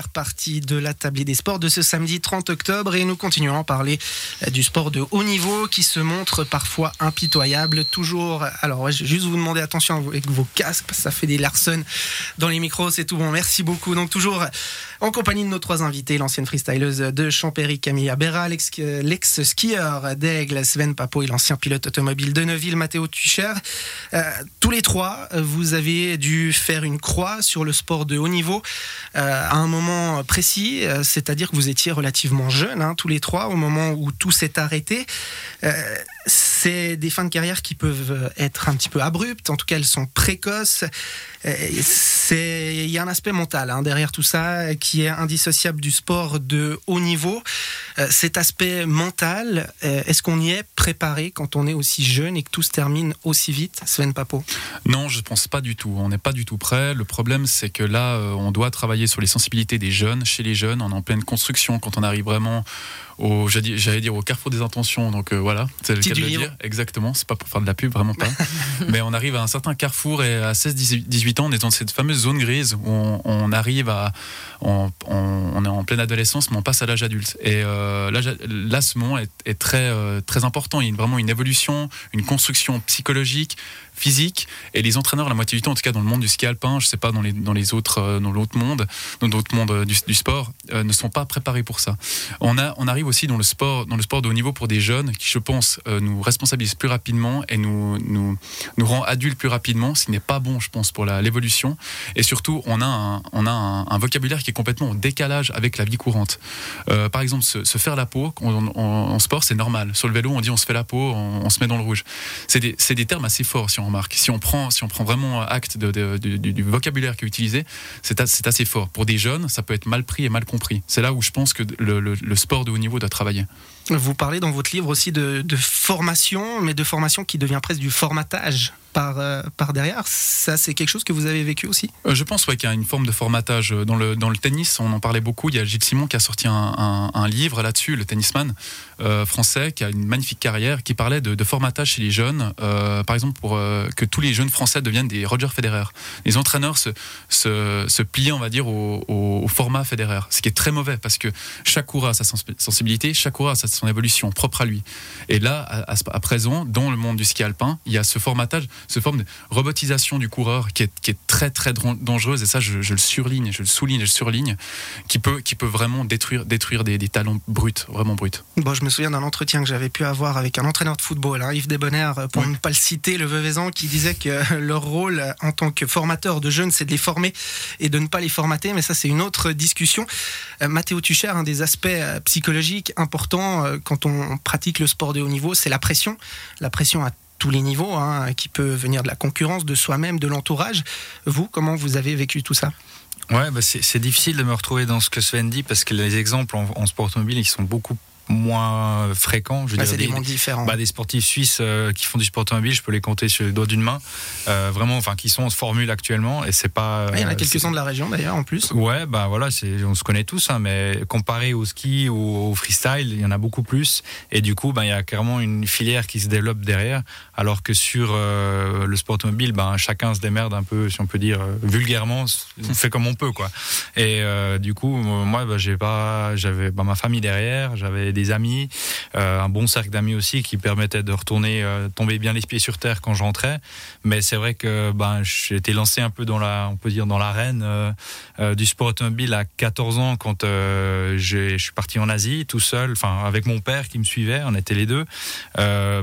partie de la table des sports de ce samedi 30 octobre et nous continuons à parler euh, du sport de haut niveau qui se montre parfois impitoyable. Toujours, alors je juste vous demander attention avec vos casques parce que ça fait des larcènes dans les micros, c'est tout bon. Merci beaucoup. Donc toujours en compagnie de nos trois invités, l'ancienne freestyleuse de Champéry Camilla Berra, l'ex-skieur d'Aigle Sven Papo et l'ancien pilote automobile de Neuville Mathéo Tucher. Euh, tous les trois, vous avez dû faire une croix sur le sport de haut niveau euh, à un moment précis, euh, c'est-à-dire que vous étiez relativement jeunes, hein, tous les trois, au moment où tout s'est arrêté. C'est des fins de carrière qui peuvent être un petit peu abruptes, en tout cas elles sont précoces. Il y a un aspect mental hein, derrière tout ça qui est indissociable du sport de haut niveau. Euh, cet aspect mental, euh, est-ce qu'on y est préparé quand on est aussi jeune et que tout se termine aussi vite, Sven Papo Non, je ne pense pas du tout. On n'est pas du tout prêt. Le problème, c'est que là, euh, on doit travailler sur les sensibilités des jeunes, chez les jeunes. En pleine construction quand on arrive vraiment au, j'allais dire au carrefour des intentions. Donc voilà, c'est le cas de le dire. Exactement. C'est pas pour faire de la pub, vraiment pas. Mais on arrive à un certain carrefour et à 16-18 ans, on est dans cette fameuse zone grise où on, arrive à, on, est en pleine adolescence, mais on passe à l'âge adulte. Et euh, là, ce moment est, très, euh, très important. Il y a vraiment une évolution, une construction psychologique, physique. Et les entraîneurs, la moitié du temps, en tout cas dans le monde du ski alpin, je sais pas dans les, dans les autres, euh, dans l'autre monde, dans d'autres mondes du, sport, euh, ne sont pas préparés pour ça. On, a, on arrive aussi dans le sport, dans le sport de haut niveau pour des jeunes qui, je pense, euh, nous responsabilisent plus rapidement et nous, nous, nous rend adultes plus rapidement, ce qui n'est pas bon, je pense, pour l'évolution. Et surtout, on a, un, on a un, vocabulaire qui est complètement en décalage avec la vie courante. par exemple, se, faire la peau en, sport, c'est normal. Sur le vélo, on dit on se fait la peau, on, se met dans le rouge. C'est des, des, termes assez forts si si on prend, si on prend vraiment acte du, vocabulaire qui est utilisé, c'est assez fort. Pour des jeunes, ça peut être mal pris et mal compris. C'est là où je pense que le sport de haut niveau doit travailler. Vous parlez dans votre livre aussi de, formation, mais de formation qui devient presque du formatage par, euh, par derrière. Ça, c'est quelque chose que vous avez vécu aussi? Euh, Je pense qu'il y a une forme de formatage. Dans le, dans le tennis, on en parlait beaucoup. Il y a Gilles Simon qui a sorti un, livre là-dessus, le tennisman euh, français, qui a une magnifique carrière, qui parlait de, formatage chez les jeunes. par exemple, pour que tous les jeunes français deviennent des Roger Federer. Les entraîneurs se, plient, on va dire, au, au, format Federer. Ce qui est très mauvais parce que chaque coureur a sa sensibilité, chaque coureur a sa son évolution propre à lui. Et là, à, présent, dans le monde du ski alpin, il y a ce formatage, ce forme de robotisation du coureur qui est, qui est très très dangereuse. Et ça, je, le surligne, je le souligne, je le surligne, qui peut, qui peut vraiment détruire, détruire des, talents bruts, vraiment bruts. Bon, je me souviens d'un entretien que j'avais pu avoir avec un entraîneur de football, hein, Yves Desbonnaires, pour ne pas le citer, le Veuvezan, qui disait que leur rôle en tant que formateur de jeunes, c'est de les former et de ne pas les formater. Mais ça, c'est une autre discussion. Euh, Mathéo Tucher, un des aspects euh, psychologiques importants euh, quand on pratique le sport de haut niveau, c'est la pression. La pression à tous les niveaux, hein, qui peut venir de la concurrence, de soi-même, de l'entourage. Vous, comment vous avez vécu tout ça? Ouais, bah c'est difficile de me retrouver dans ce que Sven dit parce que les exemples en, en sport automobile, ils sont beaucoup moins fréquents. Je veux dire, des, des, différents. Bah, des sportifs suisses euh, qui font du sport automobile, je peux les compter sur le doigt d'une main. Euh, vraiment, enfin, qui sont en formule actuellement. Et c'est pas. il y en a euh, quelques-uns de la région d'ailleurs en plus. Ouais, bah voilà, on se connaît tous, hein, mais comparé au ski ou au freestyle, il y en a beaucoup plus. Et du coup, bah, il y a carrément une filière qui se développe derrière. Alors que sur le sport automobile, bah, chacun se démerde un peu, si on peut dire vulgairement, on fait comme on peut, quoi. Et du coup, moi, bah, j'ai pas, j'avais bah, ma famille derrière, j'avais des amis, euh, un bon cercle d'amis aussi qui permettait de retourner, euh, tomber bien les pieds sur terre quand je rentrais. Mais c'est vrai que ben, j'ai été lancé un peu dans la, on peut dire dans l'arène euh, du sport automobile à 14 ans quand je suis parti en Asie tout seul, enfin avec mon père qui me suivait, on était les deux.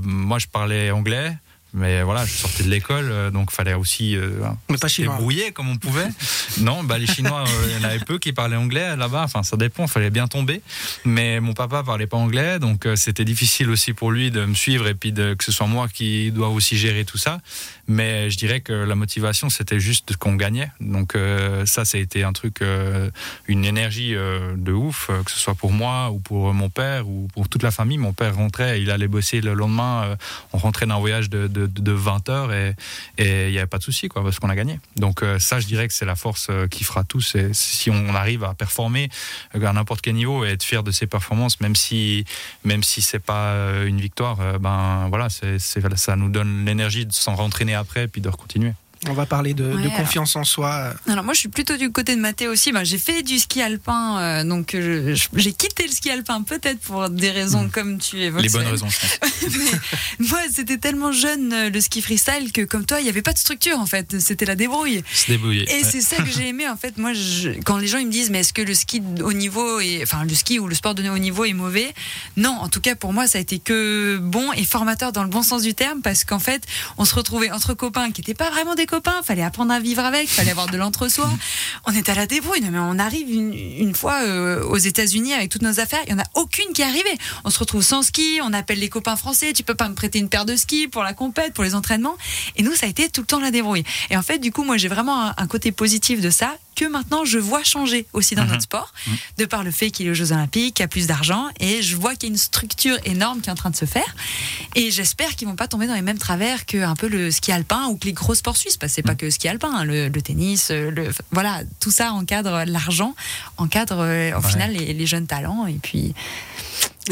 moi, je parlais anglais. Mais voilà, je sortais de l'école, euh, donc fallait aussi euh, se débrouiller comme on pouvait. non, bah les Chinois, euh, il y en avait peu qui parlaient anglais là-bas. Enfin, ça dépend, il fallait bien tomber. Mais mon papa parlait pas anglais, donc euh, c'était difficile aussi pour lui de me suivre et puis de, que ce soit moi qui dois aussi gérer tout ça. Mais je dirais que la motivation, c'était juste qu'on gagnait. Donc ça, ça a été un truc, une énergie de ouf, que ce soit pour moi ou pour mon père ou pour toute la famille. Mon père rentrait, il allait bosser le lendemain. on rentrait d'un voyage de de, 20 heures et il n'y avait pas de souci, quoi, parce qu'on a gagné. Donc euh, ça, je dirais que c'est la force euh, qui fera tout. C'est si on arrive à performer euh, à n'importe quel niveau et être fier de ses performances, même si même si c'est pas une victoire, ben voilà, ça nous donne l'énergie de s'en rentraîner après puis de continuer. On va parler de, de confiance en soi. Alors moi, je suis plutôt du côté de Mathé aussi. Ben, j'ai fait du ski alpin, euh, donc j'ai quitté le ski alpin peut-être pour des raisons mmh. comme tu évoques. Les bonnes raisons, je pense. moi, c'était tellement jeune le ski freestyle que comme toi, il n'y avait pas de structure en fait. C'était la débrouille. Se débrouiller. Et c'est ça que j'ai aimé en fait. Moi, quand les gens ils me disent mais est-ce que le ski au niveau est, enfin le ski ou le sport de haut niveau est mauvais? Non, en tout cas pour moi, ça a été que bon et formateur dans le bon sens du terme parce qu'en fait, on se retrouvait entre copains qui n'étaient pas vraiment des copains. Fallait apprendre à vivre avec, fallait avoir de l'entre-soi. On était à la débrouille. mais on arrive une, fois euh, aux États-Unis avec toutes nos affaires, il y en a aucune qui est arrivée. On se retrouve sans ski, on appelle les copains français. Tu peux pas me prêter une paire de skis pour la compète, pour les entraînements. Et nous, ça a été tout le temps la débrouille. Et en fait, du coup, moi, j'ai vraiment un côté positif de ça que maintenant je vois changer aussi dans mhm. notre sport, mhm. de par le fait qu'il est aux Jeux Olympiques, qu'il y a plus d'argent, et je vois qu'il y a une structure énorme qui est en train de se faire. Et j'espère qu'ils vont pas tomber dans les mêmes travers que un peu le ski alpin ou que les gros sports suisses, parce que c'est pas mhm. que le ski alpin, hein, le, tennis, le, voilà, tout ça encadre l'argent, encadre euh, au final les, les, jeunes talents, et puis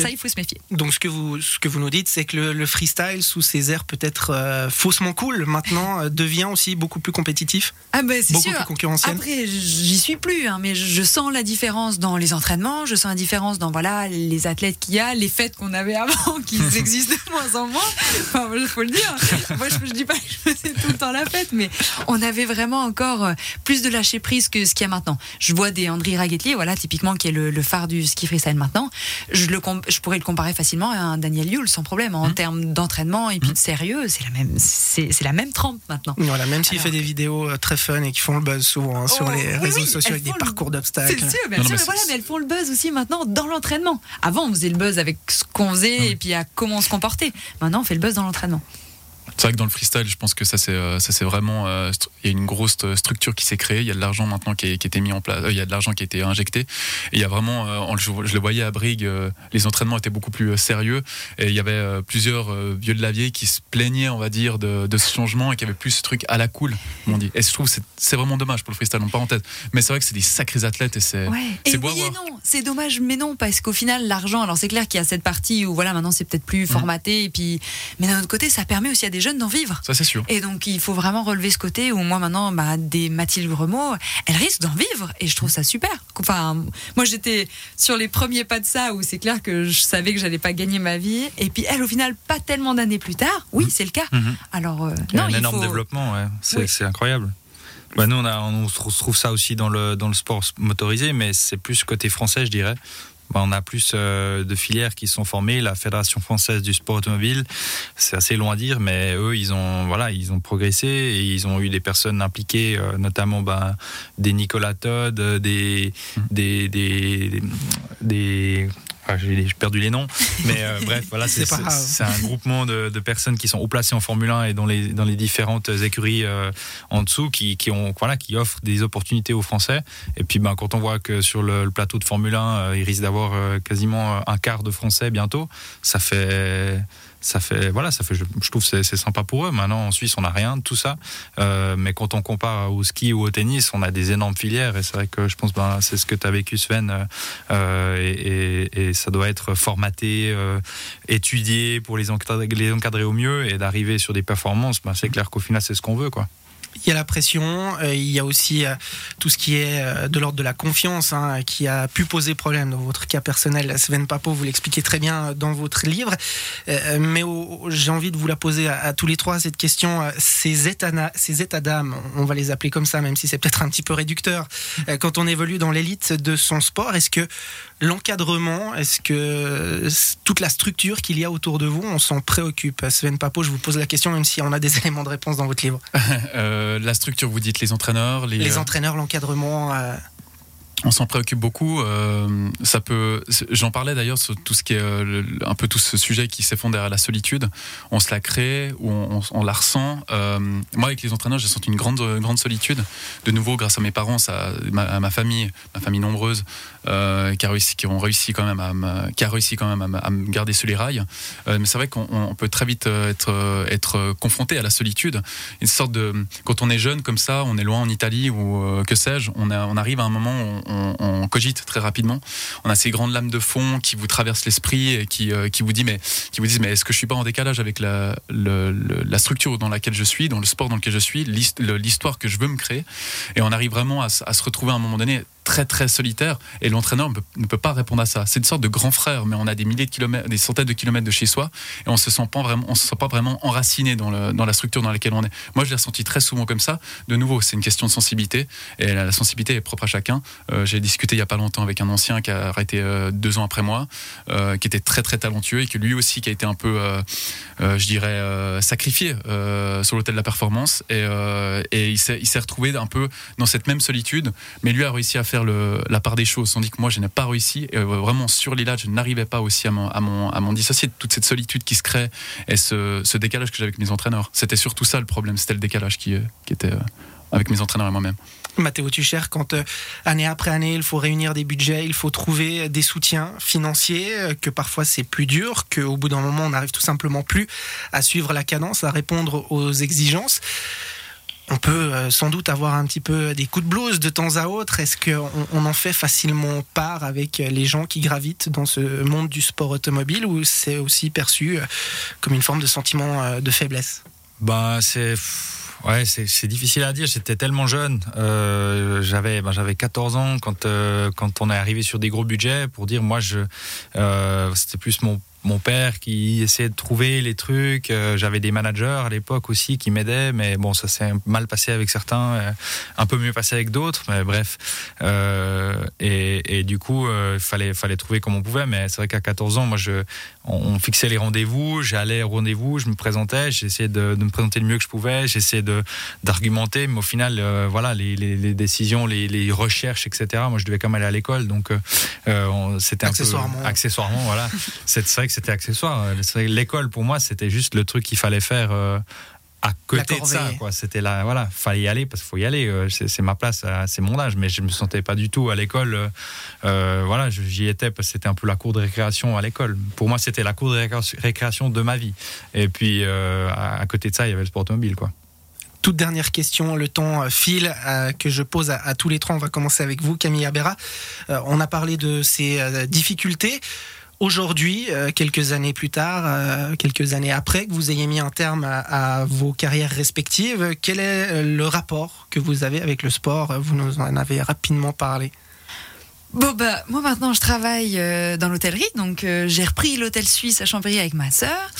ça, il faut se méfier. Donc, ce que vous, ce que vous nous dites, c'est que le, freestyle, sous ses airs peut-être euh, faussement cool, maintenant euh, devient aussi beaucoup plus compétitif. Ah, ben, c'est beaucoup plus concurrentiel. Après, j'y suis plus, hein, mais je, sens la différence dans les entraînements, je sens la différence dans voilà, les athlètes qu'il y a, les fêtes qu'on avait avant, qui existent de moins en moins. Enfin, il faut le dire. Moi, je, ne dis pas que je faisais tout le temps la fête, mais on avait vraiment encore euh, plus de lâcher prise que ce qu'il y a maintenant. Je vois des André Raguetlier, voilà, typiquement, qui est le, le phare du ski freestyle maintenant. Je le je pourrais le comparer facilement à un Daniel Yule sans problème. En mmh. termes d'entraînement et puis de mmh. sérieux, c'est la même, c'est, la même trempe maintenant. Voilà, même s'il fait des vidéos euh, très fun et qui font le buzz souvent hein, sur oh, les réseaux sociaux avec des parcours d'obstacles. C'est sûr, bien sûr, mais, voilà, mais elles font le buzz aussi maintenant dans l'entraînement. Avant, on faisait le buzz avec ce qu'on faisait mmh. et puis à comment on se comportait. Maintenant, on fait le buzz dans l'entraînement. C'est vrai que dans le freestyle, je pense que ça c'est euh, ça c'est vraiment euh, il y a une grosse euh, structure qui s'est créée. Il y a de l'argent maintenant qui, a été mis en place. il y a de l'argent qui a été injecté. Et il y a vraiment, je, le voyais à Brigue, les entraînements étaient beaucoup plus sérieux. Et il y avait plusieurs vieux de la vieille qui se plaignaient, on va dire, de, ce changement et qui avaient plus ce truc à la cool, on dit. Et je trouve que c'est vraiment dommage pour le freestyle, en parenthèse. Mais c'est vrai que c'est des sacrés athlètes et c'est c'est beau non, c'est dommage, mais non, parce qu'au final, l'argent. Alors c'est clair qu'il y a cette partie où voilà, maintenant c'est peut-être plus mmh. formaté et puis, mais d'un autre côté, ça permet aussi à des jeunes d'en vivre. Ça, c'est sûr. Et donc, il faut vraiment relever ce côté où moi, maintenant, bah, des Mathilde Remo, elles risquent d'en vivre. Et je trouve ça super. Enfin, moi, j'étais sur les premiers pas de ça où c'est clair que je savais que j'allais pas gagner ma vie. Et puis, elle, au final, pas tellement d'années plus tard. Oui, mhm. c'est le cas. Mhm. Alors, euh, il y a un énorme développement, ouais. C'est incroyable. Bah nous, on, a, on, trouve ça aussi dans le, dans le sport motorisé, mais c'est plus côté français, je dirais. Bah, on a plus euh, de filières qui sont formées. La Fédération française du sport automobile, c'est assez loin à dire, mais eux, ils ont, voilà, ils ont progressé et ils ont eu des personnes impliquées, euh, notamment bah, des Nicolas Todd, des, des, des, des j'ai perdu les noms, mais euh, bref, voilà, c'est un groupement de, personnes qui sont haut placées en Formule 1 et dans les, dans les différentes écuries euh, en dessous qui, qui, ont, voilà, qui offrent des opportunités aux Français. Et puis, ben, quand on voit que sur le, plateau de Formule 1, euh, il risque d'avoir quasiment un quart de Français bientôt, ça fait ça fait voilà ça fait je, trouve c'est sympa pour eux. Maintenant en Suisse on n'a rien de tout ça. Euh, mais quand on compare au ski ou au tennis on a des énormes filières. Et c'est vrai que je pense ben c'est ce que tu as vécu Sven. Euh, et, et, ça doit être formaté euh, étudié pour les encadrer, les encadrer au mieux. Et d'arriver sur des performances ben, c'est clair qu'au final c'est ce qu'on veut quoi il y a la pression, euh, il y a aussi euh, tout ce qui est euh, de l'ordre de la confiance hein, qui a pu poser problème dans votre cas personnel. Sven Papo, vous l'expliquez très bien dans votre livre. mais j'ai envie de vous la poser à, tous les trois, cette question. Ces états, ces états d'âme, on va les appeler comme ça, même si c'est peut-être un petit peu réducteur, quand on évolue dans l'élite de son sport, est-ce que l'encadrement, est-ce que toute la structure qu'il y a autour de vous, on s'en préoccupe? Sven Papo, je vous pose la question, même si on a des éléments de réponse dans votre livre. La structure, vous dites les entraîneurs Les, les entraîneurs, l'encadrement euh, on s'en préoccupe beaucoup. Euh, ça peut. J'en parlais d'ailleurs sur tout ce qui est euh, un peu tout ce sujet qui s'effondre derrière la solitude. On se la crée ou on, la ressent. Euh, moi, avec les entraîneurs, j'ai senti une grande, grande solitude. De nouveau, grâce à mes parents, ça, à ma famille, ma famille nombreuse, qui a réussi, ont réussi quand même à, me, garder sur les rails. mais c'est vrai qu'on peut très vite être, être confronté à la solitude. Une sorte de, quand on est jeune comme ça, on est loin en Italie ou que sais-je, on, arrive à un moment où on, cogite très rapidement. On a ces grandes lames de fond qui vous traversent l'esprit et qui, vous dit mais qui vous disent mais est-ce que je suis pas en décalage avec la, structure dans laquelle je suis, dans le sport dans lequel je suis, l'histoire que je veux me créer? Et on arrive vraiment à se retrouver à un moment donné très très solitaire et l'entraîneur ne peut pas répondre à ça. C'est une sorte de grand frère, mais on a des milliers de kilomètres, des centaines de kilomètres de chez soi et on se sent pas vraiment, on se sent pas vraiment enraciné dans, la structure dans laquelle on est. Moi, je l'ai ressenti très souvent comme ça. De nouveau, c'est une question de sensibilité et la, sensibilité est propre à chacun. Euh, j'ai discuté il y a pas longtemps avec un ancien qui a arrêté euh, deux ans après moi, euh, qui était très très talentueux et que lui aussi qui a été un peu, je dirais, sacrifié sur l'autel de la performance et il s'est retrouvé un peu dans cette même solitude, mais lui a réussi à faire la part des choses, tandis que moi, je n'ai pas réussi. Et, euh, vraiment, sur l'île, je n'arrivais pas aussi à m'en à mon, dissocier de toute cette solitude qui se crée et ce, décalage que j'avais avec mes entraîneurs. C'était surtout ça le problème, c'était le décalage qui, euh, qui était euh, avec mes entraîneurs et moi-même. Mathéo Tucher, quand année après année, il faut réunir des budgets, il faut trouver des soutiens financiers, que parfois c'est plus dur, qu'au bout d'un moment, on n'arrive tout simplement plus à suivre la cadence, à répondre aux exigences on peut euh, sans doute avoir un petit peu des coups de blues de temps à autre. Est-ce qu'on on en fait facilement part avec les gens qui gravitent dans ce monde du sport automobile ou c'est aussi perçu euh, comme une forme de sentiment euh, de faiblesse? Bah, c'est. Ouais, c'est difficile à dire. J'étais tellement jeune. j'avais ben, j'avais 14 ans quand quand on est arrivé sur des gros budgets pour dire moi je c'était plus mon mon père qui essayait de trouver les trucs. Euh, j'avais des managers à l'époque aussi qui m'aidaient, mais bon, ça s'est mal passé avec certains, euh, un peu mieux passé avec d'autres, mais bref. Euh, et, du coup, il fallait, fallait trouver comme on pouvait, mais c'est vrai qu'à 14 ans, moi, je, on, fixait les rendez-vous, j'allais au rendez-vous, je me présentais, j'essayais de, de, me présenter le mieux que je pouvais, j'essayais d'argumenter, mais au final, voilà, les, les, décisions, les, les, recherches, etc., moi, je devais quand même aller à l'école, donc c'était un accessoirement. peu... Accessoirement. voilà. C'est vrai que c'était accessoire. L'école, pour moi, c'était juste le truc qu'il fallait faire euh, à côté de ça. C'était là, voilà, fallait y aller parce qu'il faut y aller. Euh, c'est ma place, euh, c'est mon âge, mais je me sentais pas du tout à l'école. voilà, j'y étais parce que c'était un peu la cour de récréation à l'école. Pour moi, c'était la cour de récréation de ma vie. Et puis, à, côté de ça, il y avait le sport automobile, quoi toute dernière question, le temps file, que je pose à, tous les trois. On va commencer avec vous, Camille Abera. on a parlé de ces difficultés. Aujourd'hui, euh, quelques années plus tard, euh, quelques années après que vous ayez mis un terme à, vos carrières respectives, quel est le rapport que vous avez avec le sport? Vous nous en avez rapidement parlé. Bon bah moi maintenant je travaille euh, dans l'hôtellerie donc j'ai repris l'hôtel suisse à Chambéry avec ma sœur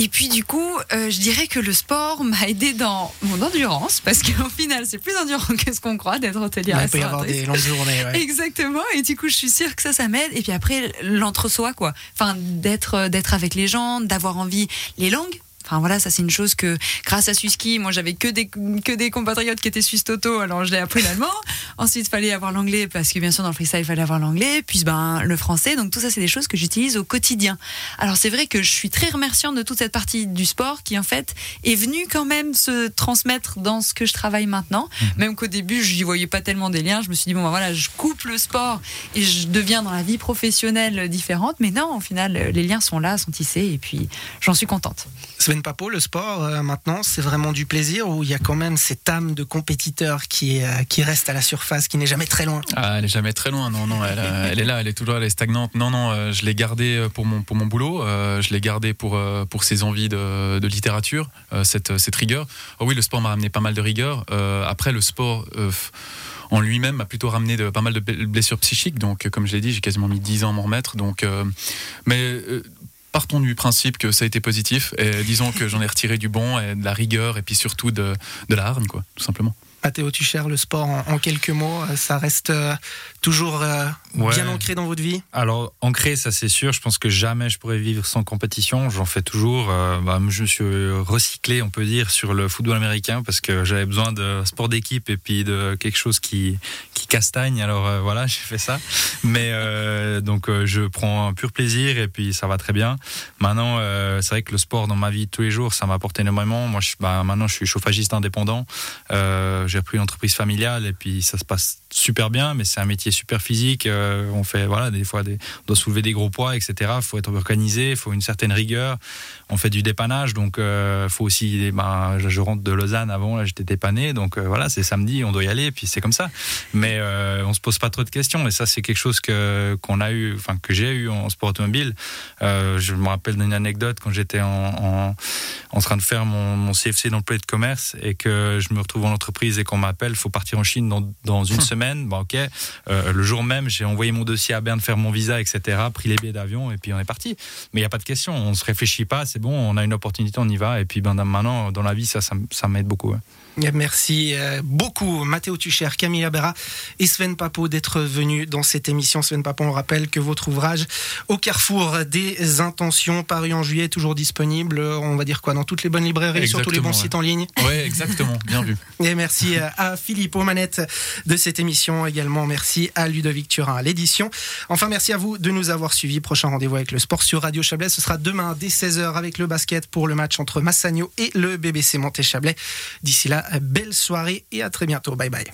et puis du coup, euh, je dirais que le sport m'a aidé dans mon endurance parce qu'au final, c'est plus endurant que ce qu'on croit d'être hôtelier. il peut y avoir des longues journées. Exactement. Et du coup, je suis sûre que ça, ça m'aide. Et puis après, l'entre-soi, quoi. Enfin, d'être, d'être avec les gens, d'avoir envie. Les langues, Enfin voilà, ça c'est une chose que grâce à Suski, moi j'avais que des que des compatriotes qui étaient suisses toto, alors je l'ai appris l'allemand. Ensuite, il fallait avoir l'anglais parce que bien sûr dans le freestyle il fallait avoir l'anglais, puis ben le français. Donc tout ça c'est des choses que j'utilise au quotidien. Alors c'est vrai que je suis très remerciante de toute cette partie du sport qui en fait est venue quand même se transmettre dans ce que je travaille maintenant, mhm. même qu'au début je n'y voyais pas tellement des liens. Je me suis dit bon ben voilà, je coupe le sport et je deviens dans la vie professionnelle différente, mais non, au final les liens sont là, sont tissés et puis j'en suis contente. Sven Papo, le sport, euh, maintenant, c'est vraiment du plaisir ou il y a quand même cette âme de compétiteur qui, euh, qui reste à la surface, qui n'est jamais très loin? Ah, Elle n'est jamais très loin, non, non, elle, euh, elle, est là, elle est toujours, elle est stagnante. Non, non, je l'ai gardée pour mon, pour mon boulot, je l'ai gardée pour, pour ses envies de, de littérature, cette, cette rigueur. Oh oui, le sport m'a ramené pas mal de rigueur. après, le sport en lui-même m'a plutôt ramené pas mal de blessures psychiques. Donc, comme je l'ai dit, j'ai quasiment mis 10 ans à m'en remettre. Donc, mais partons du principe que ça a été positif et disons que j'en ai retiré du bon et de la rigueur et puis surtout de, de la hargne, quoi, tout simplement. Mathéo Tucher, le sport en, quelques mots, euh, ça reste euh, toujours euh, bien ancré dans votre vie? Alors, ancré, ça c'est sûr. Je pense que jamais je pourrais vivre sans compétition. J'en fais toujours. Bah, je me suis recyclé, on peut dire, sur le football américain parce que j'avais besoin de sport d'équipe et puis de quelque chose qui, castagne. Alors voilà, j'ai fait ça. Mais donc, je prends un pur plaisir et puis ça va très bien. Maintenant, c'est vrai que le sport dans ma vie tous les jours, ça m'apporte énormément. Moi, bah, maintenant, je suis chauffagiste indépendant j'ai repris une entreprise familiale et puis ça se passe super bien, mais c'est un métier super physique. Euh, on fait, voilà, des fois, des, on doit soulever des gros poids, etc. Il faut être organisé, il faut une certaine rigueur. On fait du dépannage, donc il euh, faut aussi. Ben, je rentre de Lausanne avant, j'étais dépanné, donc euh, voilà, c'est samedi, on doit y aller, puis c'est comme ça. Mais euh, on se pose pas trop de questions. Et ça, c'est quelque chose que qu'on a eu, enfin que j'ai eu en sport automobile. Euh, je me rappelle d'une anecdote quand j'étais en, en, en, train de faire mon, mon CFC d'employé de commerce et que je me retrouve en entreprise et qu'on m'appelle, faut partir en Chine dans, dans une semaine. Bon, ok. Euh, le jour même, j'ai envoyé mon dossier à Berne faire mon visa, etc. Pris les billets d'avion et puis on est parti. Mais il y a pas de question. On se réfléchit pas. C'est bon. On a une opportunité, on y va. Et puis ben maintenant, dans la vie, ça, ça, ça m'aide beaucoup. Merci euh, beaucoup Mathéo Tucher, Camille Abera et Sven Papo d'être venus dans cette émission. Sven Papo, on rappelle que votre ouvrage Au carrefour des intentions, paru en juillet, toujours disponible, on va dire quoi, dans toutes les bonnes librairies, Exactement, sur tous les bons ouais. sites en ligne. Oui, exactement, bien vu. Et merci euh, à Philippe aux manettes de cette émission. Également, merci à Ludovic Turin à l'édition. Enfin, merci à vous de nous avoir suivis. Prochain rendez-vous avec le sport sur Radio Chablais. Ce sera demain dès 16h avec le basket pour le match entre Massagno et le BBC Monté-Chablais. D'ici là, belle soirée et à très bientôt. Bye bye.